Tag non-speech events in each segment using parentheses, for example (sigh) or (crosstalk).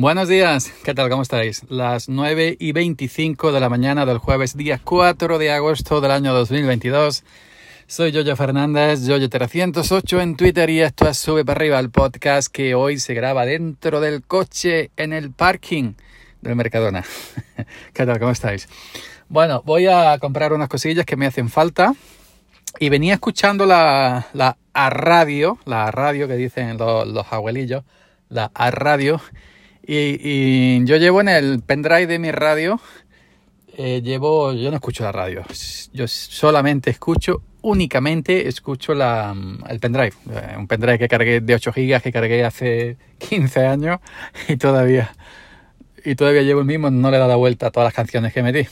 Buenos días, ¿qué tal? ¿Cómo estáis? Las 9 y 25 de la mañana del jueves, día 4 de agosto del año 2022. Soy Yoyo Fernández, Yoyo308 en Twitter y esto es Sube para arriba, el podcast que hoy se graba dentro del coche en el parking del Mercadona. (laughs) ¿Qué tal? ¿Cómo estáis? Bueno, voy a comprar unas cosillas que me hacen falta y venía escuchando la, la a radio, la radio que dicen los, los abuelillos, la a radio y, yo llevo en el pendrive de mi radio, eh, llevo, yo no escucho la radio, yo solamente escucho, únicamente escucho la, el pendrive, eh, un pendrive que cargué de 8 gigas que cargué hace 15 años y todavía, y todavía llevo el mismo, no le he dado vuelta a todas las canciones que metí.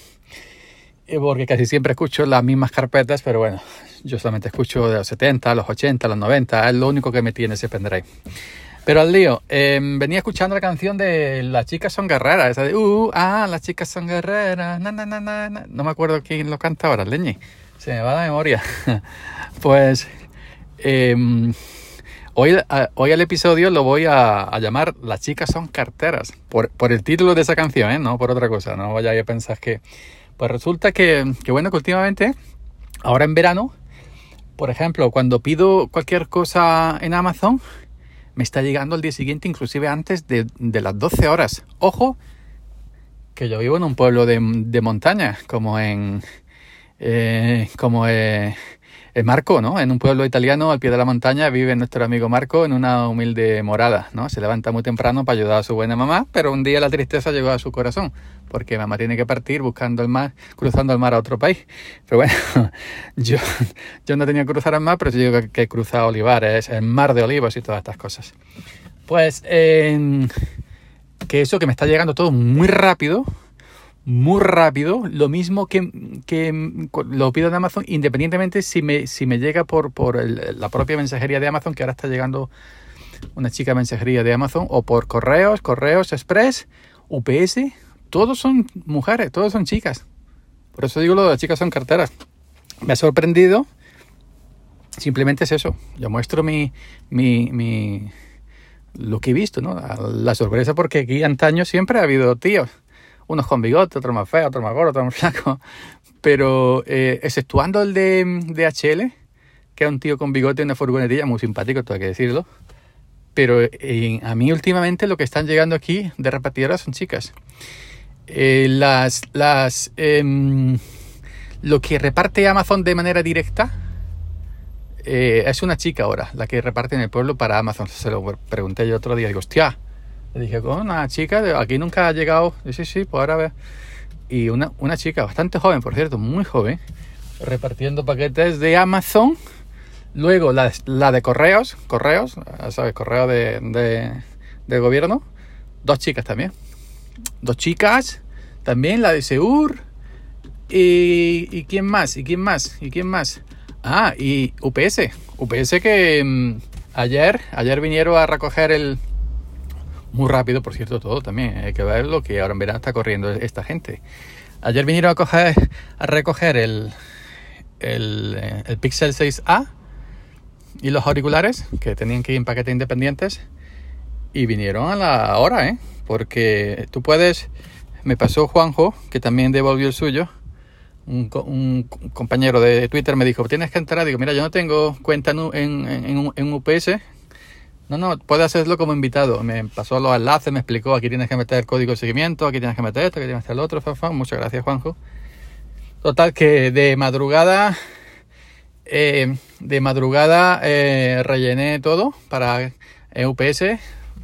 Porque casi siempre escucho las mismas carpetas, pero bueno, yo solamente escucho de los 70, los 80, los 90, es lo único que metí en ese pendrive. Pero al lío, em, venía escuchando la canción de Las chicas son guerreras, esa de, uh, ah, las chicas son guerreras, na, na, No me acuerdo quién lo canta ahora, leñe, se me va la memoria. (laughs) pues, em, hoy, hoy el episodio lo voy a, llamar Las chicas son carteras, por, por, el título de esa canción, ¿eh? no por otra cosa, no vaya a pensar que... Pues resulta que, que bueno, que últimamente, ahora en verano, por ejemplo, cuando pido cualquier cosa en Amazon, me está llegando al día siguiente, inclusive antes de, las 12 horas. Ojo, que yo vivo en un pueblo de, montaña, como en... Eh, como eh, Marco, ¿no? En un pueblo italiano al pie de la montaña vive nuestro amigo Marco en una humilde morada, ¿no? Se levanta muy temprano para ayudar a su buena mamá, pero un día la tristeza llegó a su corazón, porque mamá tiene que partir buscando el mar, cruzando el mar a otro país. Pero bueno, (laughs) yo, yo no tenía que cruzar el mar, pero sí digo que, he cruzado olivares, el mar de olivos y todas estas cosas. Pues que eso que me está llegando todo muy rápido, muy rápido, lo mismo que, lo pido de Amazon, independientemente si me, si me llega por, por la propia mensajería de Amazon, que ahora está llegando una chica mensajería de Amazon, o por correos, correos express, UPS, todos son mujeres, todos son chicas. Por eso digo lo de las chicas son carteras. Me ha sorprendido, simplemente es eso. Yo muestro mi, mi, mi lo que he visto, ¿no? La sorpresa porque aquí antaño siempre ha habido tíos unos con bigote, otros más feos, otros más gordos, otros más (laughs) flacos. Pero eh, exceptuando el de, de HL, que es un tío con bigote y una furgonetilla, muy simpático, todo hay que decirlo. Pero eh, a mí últimamente lo que están llegando aquí de repartidoras son chicas. Eh, las, las, em, lo que reparte Amazon de manera directa es una chica ahora, la que reparte en el pueblo para Amazon. Se lo pregunté yo otro día, digo, hostia, le dije, con una chica, de aquí nunca ha llegado. Y sí, sí, pues ahora. Y una, una chica bastante joven, por cierto, muy joven, repartiendo paquetes de Amazon. Luego la, la de correos, correos, ¿sabes? Correo de, de, de, gobierno. Dos chicas también. Dos chicas. También la de Seur. Y, y quién más, y quién más, y quién más. Ah, y UPS. UPS que mm, ayer, ayer vinieron a recoger el, muy rápido, por cierto, todo también. Hay que ver lo que ahora en está corriendo esta gente. Ayer vinieron a, coger, a recoger el, el, eh, el Pixel 6A y los auriculares, que tenían que ir en paquetes independientes, y vinieron a la hora, ¿eh? Porque tú puedes... Me pasó Juanjo, que también devolvió el suyo. Un, un, compañero de Twitter me dijo, tienes que entrar. Digo, mira, yo no tengo cuenta en, en, en, en UPS, no, no, puede hacerlo como invitado. Me pasó los enlaces, me explicó, aquí tienes que meter el código de seguimiento, aquí tienes que meter esto, aquí tienes que meter el otro, fan, Muchas gracias, Juanjo. Total, que de madrugada, eh, de madrugada eh, rellené todo para UPS,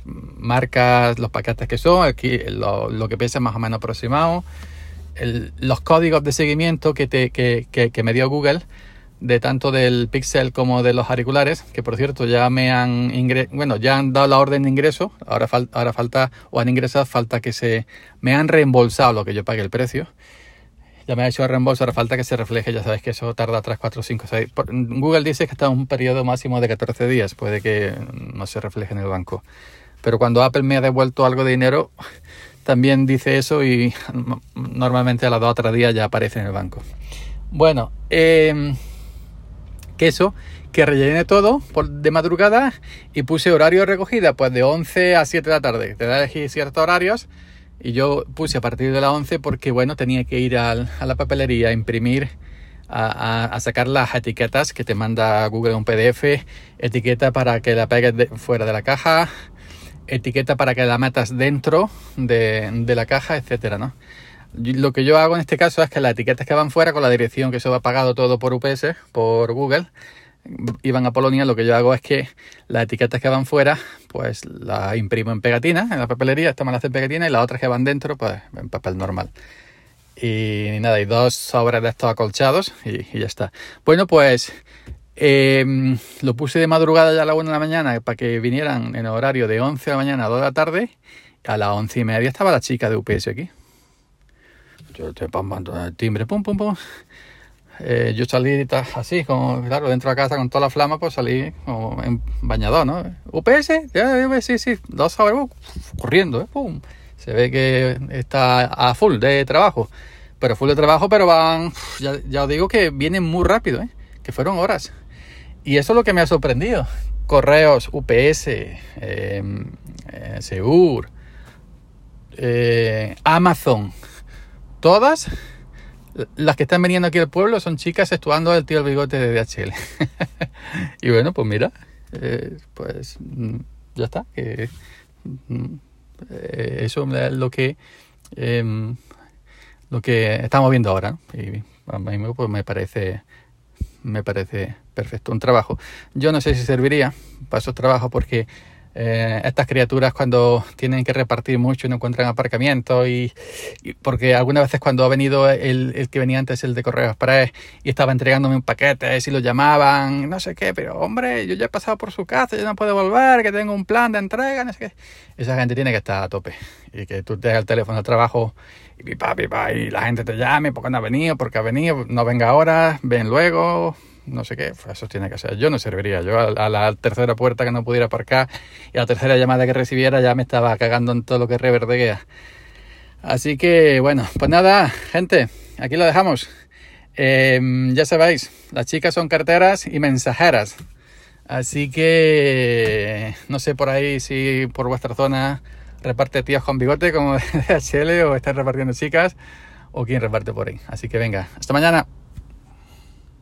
marcas los paquetes que son, aquí lo, que pesa más o menos aproximado, los códigos de seguimiento que, te, que, que me dio Google de tanto del Pixel como de los auriculares, que por cierto ya me han bueno, ya han dado la orden de ingreso, ahora, ahora falta, o han ingresado, falta que se, me han reembolsado lo que yo pagué el precio. Ya me ha hecho el reembolso, ahora falta que se refleje, ya sabes que eso tarda 3, 4, 5, 6. Google dice que está en un periodo máximo de 14 días, puede que no se refleje en el banco. Pero cuando Apple me ha devuelto algo de dinero, también dice eso y (laughs) normalmente a los 2 o 3 días ya aparece en el banco. Bueno, eh, eso, que rellené todo por, de madrugada y puse horario de recogida, pues de 11 a 7 de la tarde. Te da a elegir ciertos horarios y yo puse a partir de las 11 porque, bueno, tenía que ir a, la papelería a imprimir, a, sacar las etiquetas que te manda Google un PDF, etiqueta para que la pegues fuera de la caja, etiqueta para que la metas dentro de, de la caja, etcétera, ¿no? Lo que yo hago en este caso es que las etiquetas que van fuera con la dirección que se va pagado todo por UPS, por Google, iban a Polonia, lo que yo hago es que las etiquetas que van fuera, pues las imprimo en pegatina, en la papelería, esta me la hacen pegatina, y las otras que van dentro, pues en papel normal. Y nada, y dos sobres de estos acolchados y, ya está. Bueno, pues em, lo puse de madrugada ya a la 1 de la mañana para que vinieran en horario de 11 de la mañana a 2 de la tarde. A las 11 y media estaba la chica de UPS aquí. Yo estoy el timbre, pum, pum, pum. Eh, yo salí así, como, claro, dentro de la casa con toda la flama, pues salí como en bañador, ¿no? UPS, sí, sí, dos horas, uh, corriendo, ¿eh? ¡Pum! Se ve que está a full de trabajo, pero full de trabajo, pero van, ya, ya os digo que vienen muy rápido, ¿eh? Que fueron horas. Y eso es lo que me ha sorprendido. Correos, UPS, em, eh, Segur, eh, Amazon, todas las que están viniendo aquí al pueblo son chicas estudiando el tío el bigote de DHL. (laughs) y bueno, pues mira, eh, pues mm, ya está. Mm, eh, eso es lo que em, lo que estamos viendo ahora. Y a mí pues, me parece me parece perfecto un trabajo. Yo no sé si serviría para esos trabajos porque eh, estas criaturas cuando tienen que repartir mucho y no encuentran aparcamiento y, porque algunas veces cuando ha venido el, el, que venía antes el de Correos Express y estaba entregándome un paquete y lo llamaban no sé qué pero hombre yo ya he pasado por su casa yo no puedo volver que tengo un plan de entrega no sé qué esa gente tiene que estar a tope. Y que tú te el teléfono de trabajo y pipa pipa y la gente te llame porque no ha venido porque ha venido no venga ahora ven luego no sé qué, pues eso tiene que ser. Yo no serviría. Yo a, la tercera puerta que no pudiera aparcar y a la tercera llamada que recibiera ya me estaba cagando en todo lo que reverdeguea. Así que bueno, pues nada, gente, aquí lo dejamos. Em, ya sabéis, las chicas son carteras y mensajeras. Así que no sé por ahí si por vuestra zona reparte tíos con bigote como (laughs) DHL o están repartiendo chicas o quién reparte por ahí. Así que venga, hasta mañana.